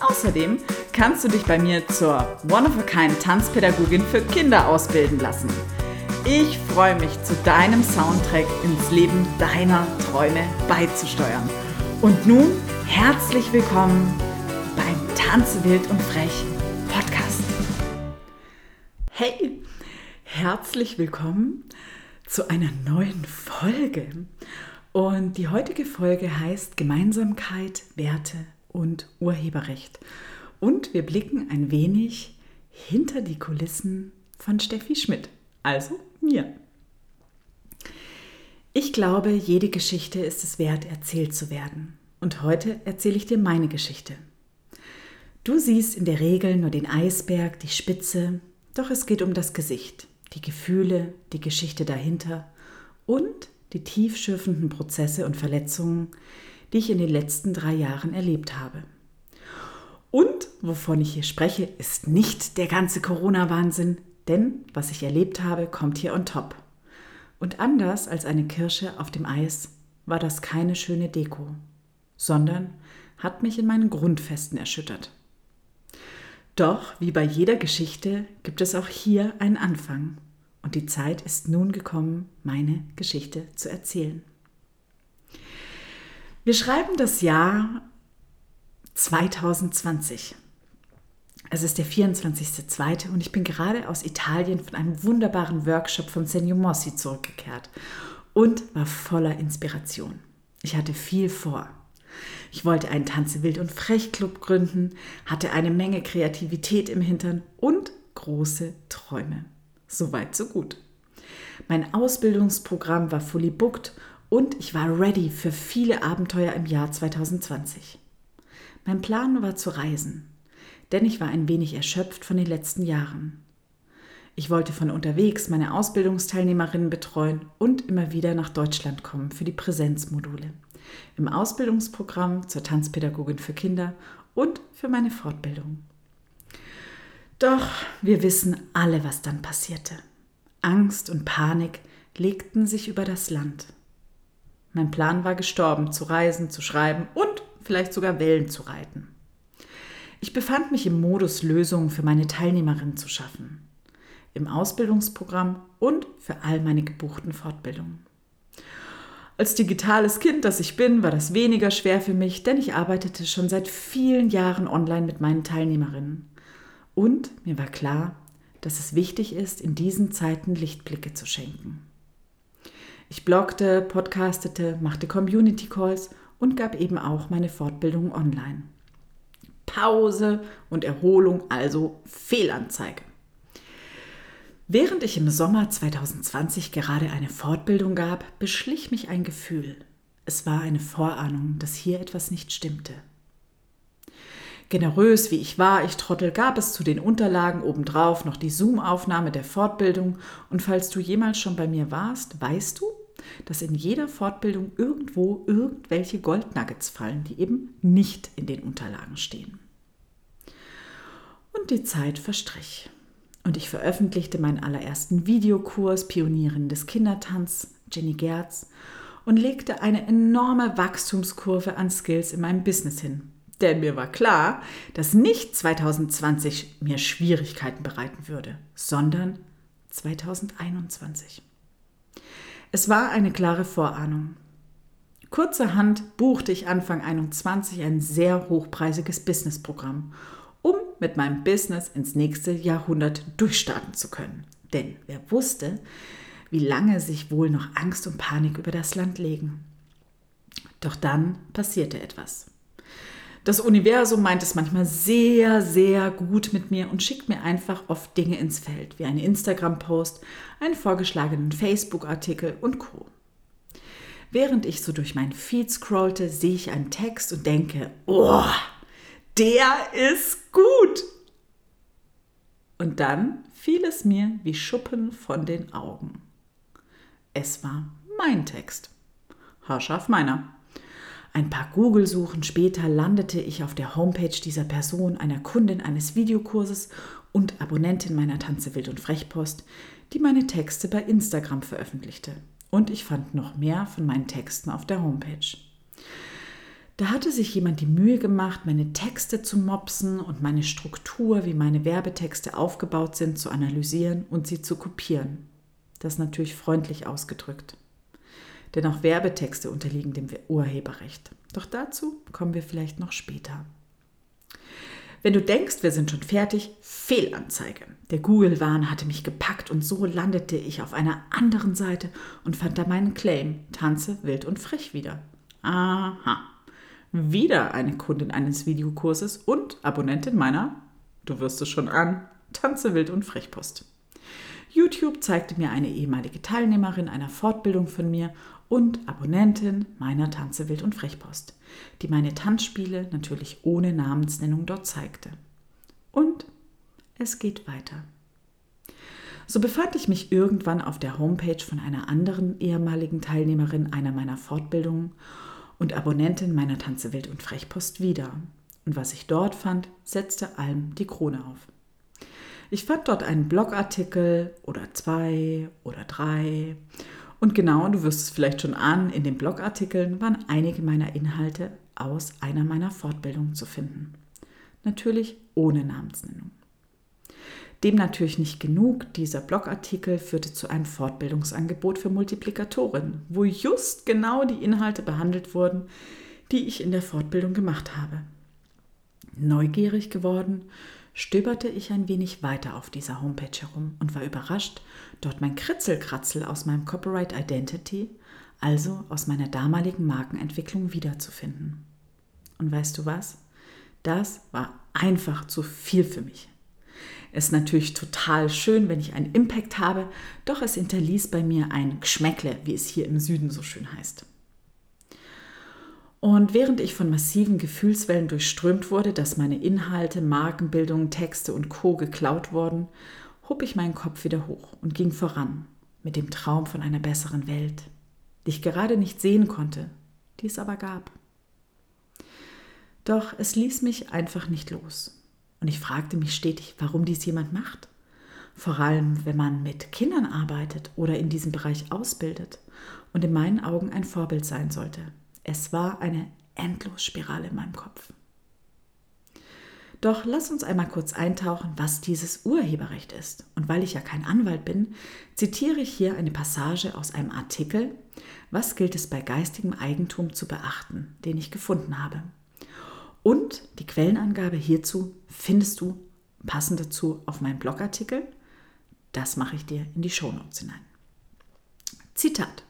Außerdem kannst du dich bei mir zur One-of-a-Kind Tanzpädagogin für Kinder ausbilden lassen. Ich freue mich, zu deinem Soundtrack ins Leben deiner Träume beizusteuern. Und nun herzlich willkommen beim Tanze wild und frech Podcast. Hey, herzlich willkommen zu einer neuen Folge. Und die heutige Folge heißt Gemeinsamkeit, Werte und Urheberrecht. Und wir blicken ein wenig hinter die Kulissen von Steffi Schmidt, also mir. Ich glaube, jede Geschichte ist es wert, erzählt zu werden. Und heute erzähle ich dir meine Geschichte. Du siehst in der Regel nur den Eisberg, die Spitze, doch es geht um das Gesicht die Gefühle, die Geschichte dahinter und die tiefschürfenden Prozesse und Verletzungen, die ich in den letzten drei Jahren erlebt habe. Und wovon ich hier spreche, ist nicht der ganze Corona-Wahnsinn, denn was ich erlebt habe, kommt hier on top. Und anders als eine Kirsche auf dem Eis war das keine schöne Deko, sondern hat mich in meinen Grundfesten erschüttert. Doch wie bei jeder Geschichte gibt es auch hier einen Anfang. Und die Zeit ist nun gekommen, meine Geschichte zu erzählen. Wir schreiben das Jahr 2020. Es ist der 24.02. und ich bin gerade aus Italien von einem wunderbaren Workshop von Senio Mossi zurückgekehrt und war voller Inspiration. Ich hatte viel vor. Ich wollte einen Tanze wild und frech Club gründen, hatte eine Menge Kreativität im Hintern und große Träume. Soweit, so gut. Mein Ausbildungsprogramm war fully booked und ich war ready für viele Abenteuer im Jahr 2020. Mein Plan war zu reisen, denn ich war ein wenig erschöpft von den letzten Jahren. Ich wollte von unterwegs meine Ausbildungsteilnehmerinnen betreuen und immer wieder nach Deutschland kommen für die Präsenzmodule im Ausbildungsprogramm zur Tanzpädagogin für Kinder und für meine Fortbildung. Doch wir wissen alle, was dann passierte. Angst und Panik legten sich über das Land. Mein Plan war gestorben, zu reisen, zu schreiben und vielleicht sogar Wellen zu reiten. Ich befand mich im Modus, Lösungen für meine Teilnehmerinnen zu schaffen, im Ausbildungsprogramm und für all meine gebuchten Fortbildungen. Als digitales Kind, das ich bin, war das weniger schwer für mich, denn ich arbeitete schon seit vielen Jahren online mit meinen Teilnehmerinnen. Und mir war klar, dass es wichtig ist, in diesen Zeiten Lichtblicke zu schenken. Ich bloggte, podcastete, machte Community Calls und gab eben auch meine Fortbildung online. Pause und Erholung, also Fehlanzeige. Während ich im Sommer 2020 gerade eine Fortbildung gab, beschlich mich ein Gefühl. Es war eine Vorahnung, dass hier etwas nicht stimmte. Generös wie ich war, ich Trottel, gab es zu den Unterlagen obendrauf noch die Zoom-Aufnahme der Fortbildung und falls du jemals schon bei mir warst, weißt du, dass in jeder Fortbildung irgendwo irgendwelche Goldnuggets fallen, die eben nicht in den Unterlagen stehen. Und die Zeit verstrich und ich veröffentlichte meinen allerersten Videokurs Pionierin des Kindertanz, Jenny Gerz, und legte eine enorme Wachstumskurve an Skills in meinem Business hin. Denn mir war klar, dass nicht 2020 mir Schwierigkeiten bereiten würde, sondern 2021. Es war eine klare Vorahnung. Kurzerhand buchte ich Anfang 2021 ein sehr hochpreisiges Businessprogramm um mit meinem Business ins nächste Jahrhundert durchstarten zu können. Denn wer wusste, wie lange sich wohl noch Angst und Panik über das Land legen. Doch dann passierte etwas. Das Universum meint es manchmal sehr, sehr gut mit mir und schickt mir einfach oft Dinge ins Feld, wie einen Instagram-Post, einen vorgeschlagenen Facebook-Artikel und Co. Während ich so durch meinen Feed scrollte, sehe ich einen Text und denke, oh, der ist gut. Und dann fiel es mir wie Schuppen von den Augen. Es war mein Text. Haarscharf meiner. Ein paar Google-Suchen später landete ich auf der Homepage dieser Person, einer Kundin eines Videokurses und Abonnentin meiner Tanze Wild und Frechpost, die meine Texte bei Instagram veröffentlichte. Und ich fand noch mehr von meinen Texten auf der Homepage. Da hatte sich jemand die Mühe gemacht, meine Texte zu mopsen und meine Struktur, wie meine Werbetexte aufgebaut sind, zu analysieren und sie zu kopieren. Das natürlich freundlich ausgedrückt. Denn auch Werbetexte unterliegen dem Urheberrecht. Doch dazu kommen wir vielleicht noch später. Wenn du denkst, wir sind schon fertig, Fehlanzeige. Der Google-Wahn hatte mich gepackt und so landete ich auf einer anderen Seite und fand da meinen Claim, tanze wild und frech wieder. Aha wieder eine Kundin eines Videokurses und Abonnentin meiner, du wirst es schon an, Tanze wild und Frechpost. YouTube zeigte mir eine ehemalige Teilnehmerin einer Fortbildung von mir und Abonnentin meiner Tanze wild und Frechpost, die meine Tanzspiele natürlich ohne Namensnennung dort zeigte. Und es geht weiter. So befand ich mich irgendwann auf der Homepage von einer anderen ehemaligen Teilnehmerin einer meiner Fortbildungen und Abonnentin meiner Tanze Wild und Frechpost wieder. Und was ich dort fand, setzte allem die Krone auf. Ich fand dort einen Blogartikel oder zwei oder drei. Und genau, du wirst es vielleicht schon an, in den Blogartikeln waren einige meiner Inhalte aus einer meiner Fortbildungen zu finden. Natürlich ohne Namensnennung. Dem natürlich nicht genug, dieser Blogartikel führte zu einem Fortbildungsangebot für Multiplikatoren, wo just genau die Inhalte behandelt wurden, die ich in der Fortbildung gemacht habe. Neugierig geworden, stöberte ich ein wenig weiter auf dieser Homepage herum und war überrascht, dort mein Kritzelkratzel aus meinem Copyright Identity, also aus meiner damaligen Markenentwicklung wiederzufinden. Und weißt du was? Das war einfach zu viel für mich. Ist natürlich total schön, wenn ich einen Impact habe, doch es hinterließ bei mir ein Geschmäckle, wie es hier im Süden so schön heißt. Und während ich von massiven Gefühlswellen durchströmt wurde, dass meine Inhalte, Markenbildung, Texte und Co geklaut wurden, hob ich meinen Kopf wieder hoch und ging voran mit dem Traum von einer besseren Welt, die ich gerade nicht sehen konnte, die es aber gab. Doch es ließ mich einfach nicht los. Und ich fragte mich stetig, warum dies jemand macht. Vor allem, wenn man mit Kindern arbeitet oder in diesem Bereich ausbildet und in meinen Augen ein Vorbild sein sollte. Es war eine Endlosspirale in meinem Kopf. Doch lass uns einmal kurz eintauchen, was dieses Urheberrecht ist. Und weil ich ja kein Anwalt bin, zitiere ich hier eine Passage aus einem Artikel, Was gilt es bei geistigem Eigentum zu beachten, den ich gefunden habe. Und die Quellenangabe hierzu findest du passend dazu auf meinem Blogartikel. Das mache ich dir in die Shownotes hinein. Zitat.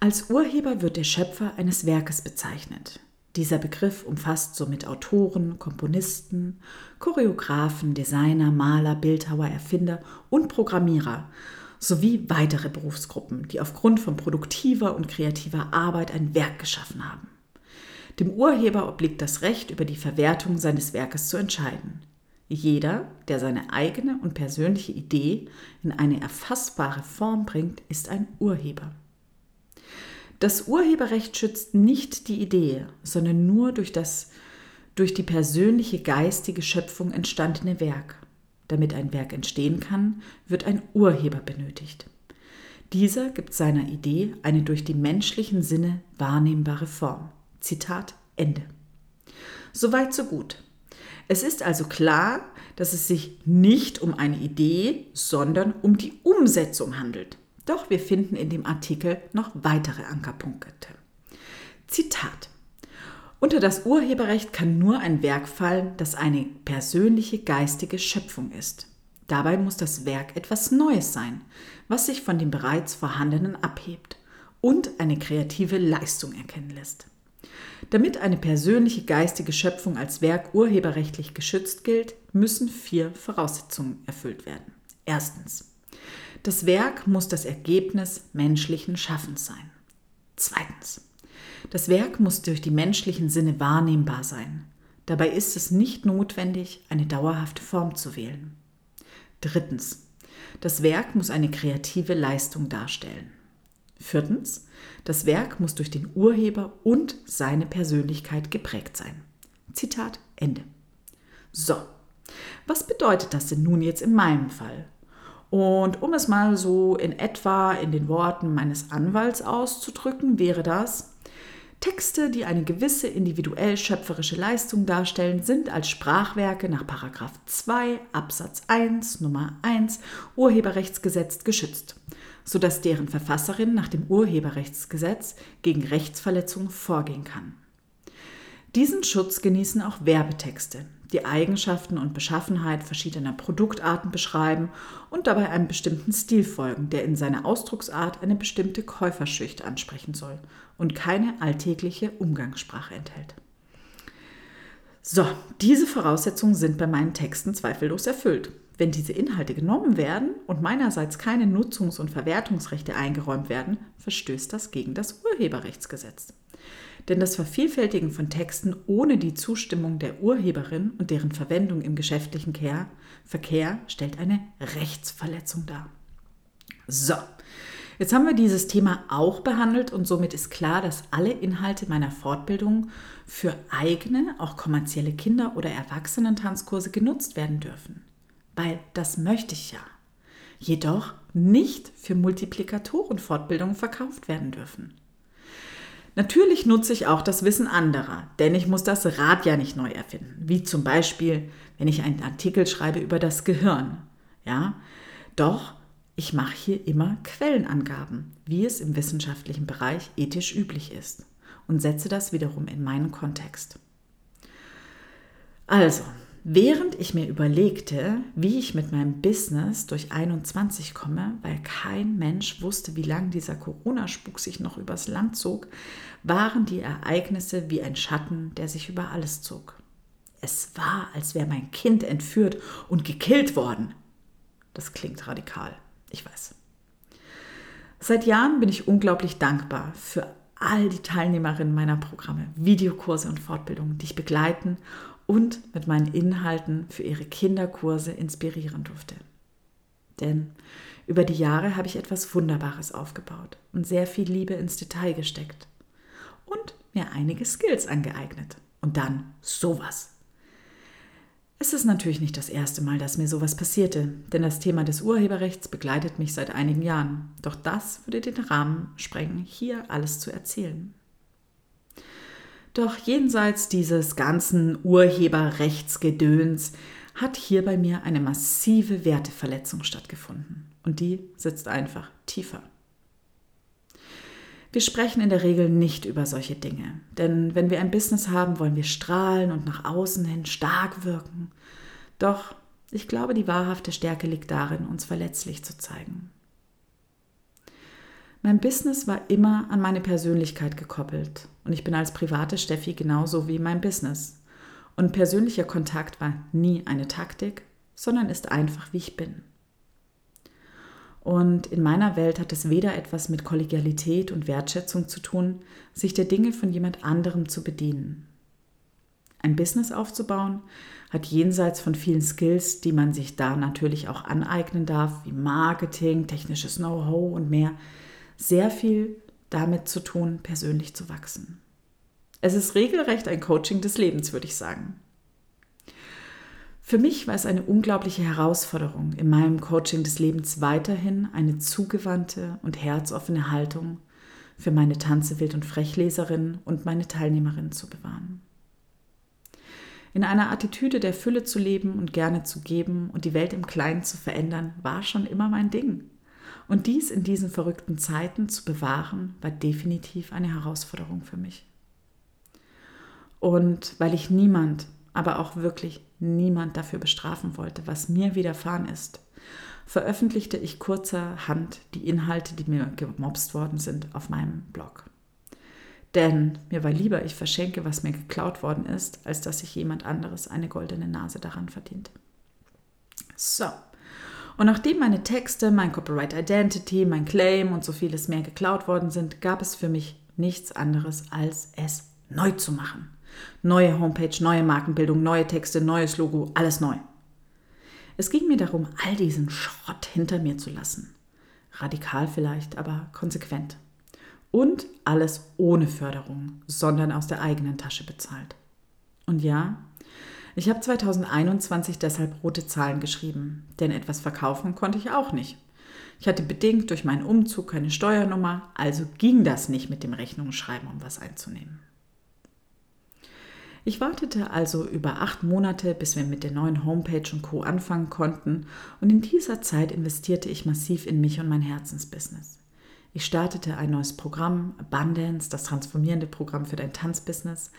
Als Urheber wird der Schöpfer eines Werkes bezeichnet. Dieser Begriff umfasst somit Autoren, Komponisten, Choreografen, Designer, Maler, Bildhauer, Erfinder und Programmierer sowie weitere Berufsgruppen, die aufgrund von produktiver und kreativer Arbeit ein Werk geschaffen haben. Dem Urheber obliegt das Recht, über die Verwertung seines Werkes zu entscheiden. Jeder, der seine eigene und persönliche Idee in eine erfassbare Form bringt, ist ein Urheber. Das Urheberrecht schützt nicht die Idee, sondern nur durch das durch die persönliche geistige Schöpfung entstandene Werk. Damit ein Werk entstehen kann, wird ein Urheber benötigt. Dieser gibt seiner Idee eine durch die menschlichen Sinne wahrnehmbare Form. Zitat Ende. Soweit so gut. Es ist also klar, dass es sich nicht um eine Idee, sondern um die Umsetzung handelt. Doch wir finden in dem Artikel noch weitere Ankerpunkte. Zitat. Unter das Urheberrecht kann nur ein Werk fallen, das eine persönliche geistige Schöpfung ist. Dabei muss das Werk etwas Neues sein, was sich von dem bereits vorhandenen abhebt und eine kreative Leistung erkennen lässt. Damit eine persönliche geistige Schöpfung als Werk urheberrechtlich geschützt gilt, müssen vier Voraussetzungen erfüllt werden. Erstens. Das Werk muss das Ergebnis menschlichen Schaffens sein. Zweitens. Das Werk muss durch die menschlichen Sinne wahrnehmbar sein. Dabei ist es nicht notwendig, eine dauerhafte Form zu wählen. Drittens. Das Werk muss eine kreative Leistung darstellen. Viertens. Das Werk muss durch den Urheber und seine Persönlichkeit geprägt sein. Zitat Ende. So, was bedeutet das denn nun jetzt in meinem Fall? Und um es mal so in etwa in den Worten meines Anwalts auszudrücken, wäre das, Texte, die eine gewisse individuell schöpferische Leistung darstellen, sind als Sprachwerke nach 2 Absatz 1 Nummer 1 Urheberrechtsgesetz geschützt, sodass deren Verfasserin nach dem Urheberrechtsgesetz gegen Rechtsverletzung vorgehen kann. Diesen Schutz genießen auch Werbetexte, die Eigenschaften und Beschaffenheit verschiedener Produktarten beschreiben und dabei einem bestimmten Stil folgen, der in seiner Ausdrucksart eine bestimmte Käuferschicht ansprechen soll und keine alltägliche Umgangssprache enthält. So, diese Voraussetzungen sind bei meinen Texten zweifellos erfüllt. Wenn diese Inhalte genommen werden und meinerseits keine Nutzungs- und Verwertungsrechte eingeräumt werden, verstößt das gegen das Urheberrechtsgesetz. Denn das Vervielfältigen von Texten ohne die Zustimmung der Urheberin und deren Verwendung im geschäftlichen Verkehr stellt eine Rechtsverletzung dar. So, jetzt haben wir dieses Thema auch behandelt und somit ist klar, dass alle Inhalte meiner Fortbildung für eigene, auch kommerzielle Kinder- oder Erwachsenentanzkurse genutzt werden dürfen. Weil das möchte ich ja. Jedoch nicht für Multiplikatorenfortbildungen verkauft werden dürfen. Natürlich nutze ich auch das Wissen anderer, denn ich muss das Rad ja nicht neu erfinden. Wie zum Beispiel, wenn ich einen Artikel schreibe über das Gehirn. Ja, doch ich mache hier immer Quellenangaben, wie es im wissenschaftlichen Bereich ethisch üblich ist und setze das wiederum in meinen Kontext. Also, Während ich mir überlegte, wie ich mit meinem Business durch 21 komme, weil kein Mensch wusste, wie lange dieser Corona-Spuk sich noch übers Land zog, waren die Ereignisse wie ein Schatten, der sich über alles zog. Es war, als wäre mein Kind entführt und gekillt worden. Das klingt radikal, ich weiß. Seit Jahren bin ich unglaublich dankbar für all die Teilnehmerinnen meiner Programme, Videokurse und Fortbildungen, die ich begleiten und mit meinen Inhalten für ihre Kinderkurse inspirieren durfte. Denn über die Jahre habe ich etwas Wunderbares aufgebaut und sehr viel Liebe ins Detail gesteckt und mir einige Skills angeeignet. Und dann sowas. Es ist natürlich nicht das erste Mal, dass mir sowas passierte, denn das Thema des Urheberrechts begleitet mich seit einigen Jahren. Doch das würde den Rahmen sprengen, hier alles zu erzählen. Doch jenseits dieses ganzen Urheberrechtsgedöns hat hier bei mir eine massive Werteverletzung stattgefunden. Und die sitzt einfach tiefer. Wir sprechen in der Regel nicht über solche Dinge, denn wenn wir ein Business haben, wollen wir strahlen und nach außen hin stark wirken. Doch ich glaube, die wahrhafte Stärke liegt darin, uns verletzlich zu zeigen. Mein Business war immer an meine Persönlichkeit gekoppelt und ich bin als private Steffi genauso wie mein Business. Und persönlicher Kontakt war nie eine Taktik, sondern ist einfach, wie ich bin. Und in meiner Welt hat es weder etwas mit Kollegialität und Wertschätzung zu tun, sich der Dinge von jemand anderem zu bedienen. Ein Business aufzubauen hat jenseits von vielen Skills, die man sich da natürlich auch aneignen darf, wie Marketing, technisches Know-how und mehr, sehr viel damit zu tun, persönlich zu wachsen. Es ist regelrecht ein Coaching des Lebens, würde ich sagen. Für mich war es eine unglaubliche Herausforderung, in meinem Coaching des Lebens weiterhin eine zugewandte und herzoffene Haltung für meine Tanze wild und Frechleserin und meine Teilnehmerinnen zu bewahren. In einer Attitüde der Fülle zu leben und gerne zu geben und die Welt im Kleinen zu verändern, war schon immer mein Ding. Und dies in diesen verrückten Zeiten zu bewahren, war definitiv eine Herausforderung für mich. Und weil ich niemand, aber auch wirklich niemand dafür bestrafen wollte, was mir widerfahren ist, veröffentlichte ich kurzerhand die Inhalte, die mir gemobst worden sind, auf meinem Blog. Denn mir war lieber, ich verschenke, was mir geklaut worden ist, als dass sich jemand anderes eine goldene Nase daran verdient. So, und nachdem meine Texte, mein Copyright Identity, mein Claim und so vieles mehr geklaut worden sind, gab es für mich nichts anderes, als es neu zu machen. Neue Homepage, neue Markenbildung, neue Texte, neues Logo, alles neu. Es ging mir darum, all diesen Schrott hinter mir zu lassen. Radikal vielleicht, aber konsequent. Und alles ohne Förderung, sondern aus der eigenen Tasche bezahlt. Und ja, ich habe 2021 deshalb rote Zahlen geschrieben, denn etwas verkaufen konnte ich auch nicht. Ich hatte bedingt durch meinen Umzug keine Steuernummer, also ging das nicht mit dem Rechnungsschreiben, um was einzunehmen. Ich wartete also über acht Monate, bis wir mit der neuen Homepage und Co. anfangen konnten, und in dieser Zeit investierte ich massiv in mich und mein Herzensbusiness. Ich startete ein neues Programm, Abundance, das transformierende Programm für dein Tanzbusiness,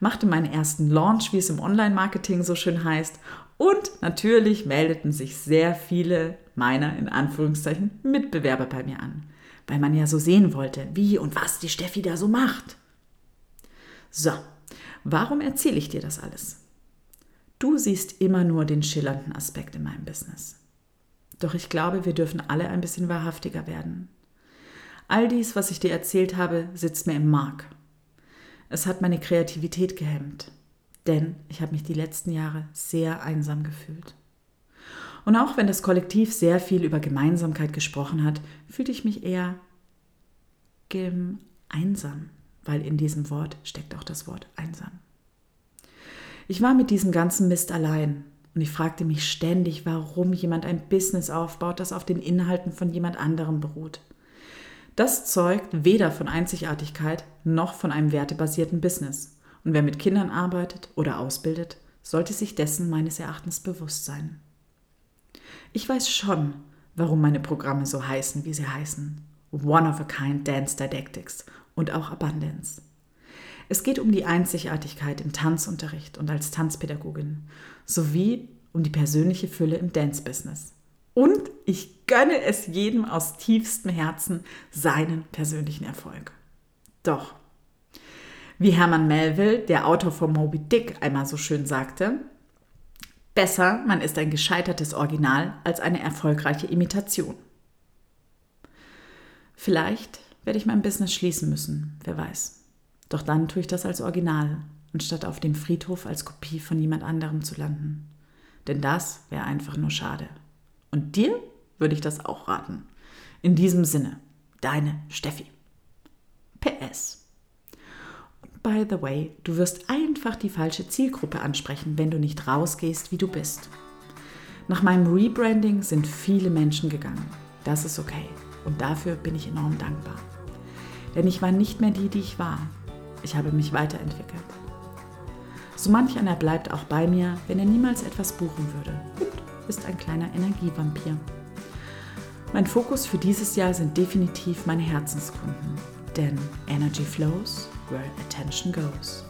machte meinen ersten Launch, wie es im Online-Marketing so schön heißt, und natürlich meldeten sich sehr viele meiner in Anführungszeichen Mitbewerber bei mir an, weil man ja so sehen wollte, wie und was die Steffi da so macht. So, Warum erzähle ich dir das alles? Du siehst immer nur den schillernden Aspekt in meinem Business. Doch ich glaube, wir dürfen alle ein bisschen wahrhaftiger werden. All dies, was ich dir erzählt habe, sitzt mir im Mark. Es hat meine Kreativität gehemmt, denn ich habe mich die letzten Jahre sehr einsam gefühlt. Und auch wenn das Kollektiv sehr viel über Gemeinsamkeit gesprochen hat, fühlte ich mich eher einsam weil in diesem Wort steckt auch das Wort einsam. Ich war mit diesem ganzen Mist allein und ich fragte mich ständig, warum jemand ein Business aufbaut, das auf den Inhalten von jemand anderem beruht. Das zeugt weder von Einzigartigkeit noch von einem wertebasierten Business. Und wer mit Kindern arbeitet oder ausbildet, sollte sich dessen meines Erachtens bewusst sein. Ich weiß schon, warum meine Programme so heißen, wie sie heißen. One of a Kind Dance Didactics und auch Abundance. Es geht um die Einzigartigkeit im Tanzunterricht und als Tanzpädagogin sowie um die persönliche Fülle im Dance-Business. Und ich gönne es jedem aus tiefstem Herzen seinen persönlichen Erfolg. Doch, wie Hermann Melville, der Autor von Moby Dick, einmal so schön sagte, besser man ist ein gescheitertes Original als eine erfolgreiche Imitation. Vielleicht werde ich mein Business schließen müssen, wer weiß. Doch dann tue ich das als Original, anstatt auf dem Friedhof als Kopie von jemand anderem zu landen. Denn das wäre einfach nur schade. Und dir würde ich das auch raten. In diesem Sinne, deine Steffi. PS. by the way, du wirst einfach die falsche Zielgruppe ansprechen, wenn du nicht rausgehst, wie du bist. Nach meinem Rebranding sind viele Menschen gegangen. Das ist okay. Und dafür bin ich enorm dankbar. Denn ich war nicht mehr die, die ich war. Ich habe mich weiterentwickelt. So manch einer bleibt auch bei mir, wenn er niemals etwas buchen würde ist ein kleiner Energievampir. Mein Fokus für dieses Jahr sind definitiv meine Herzenskunden, denn Energy flows where attention goes.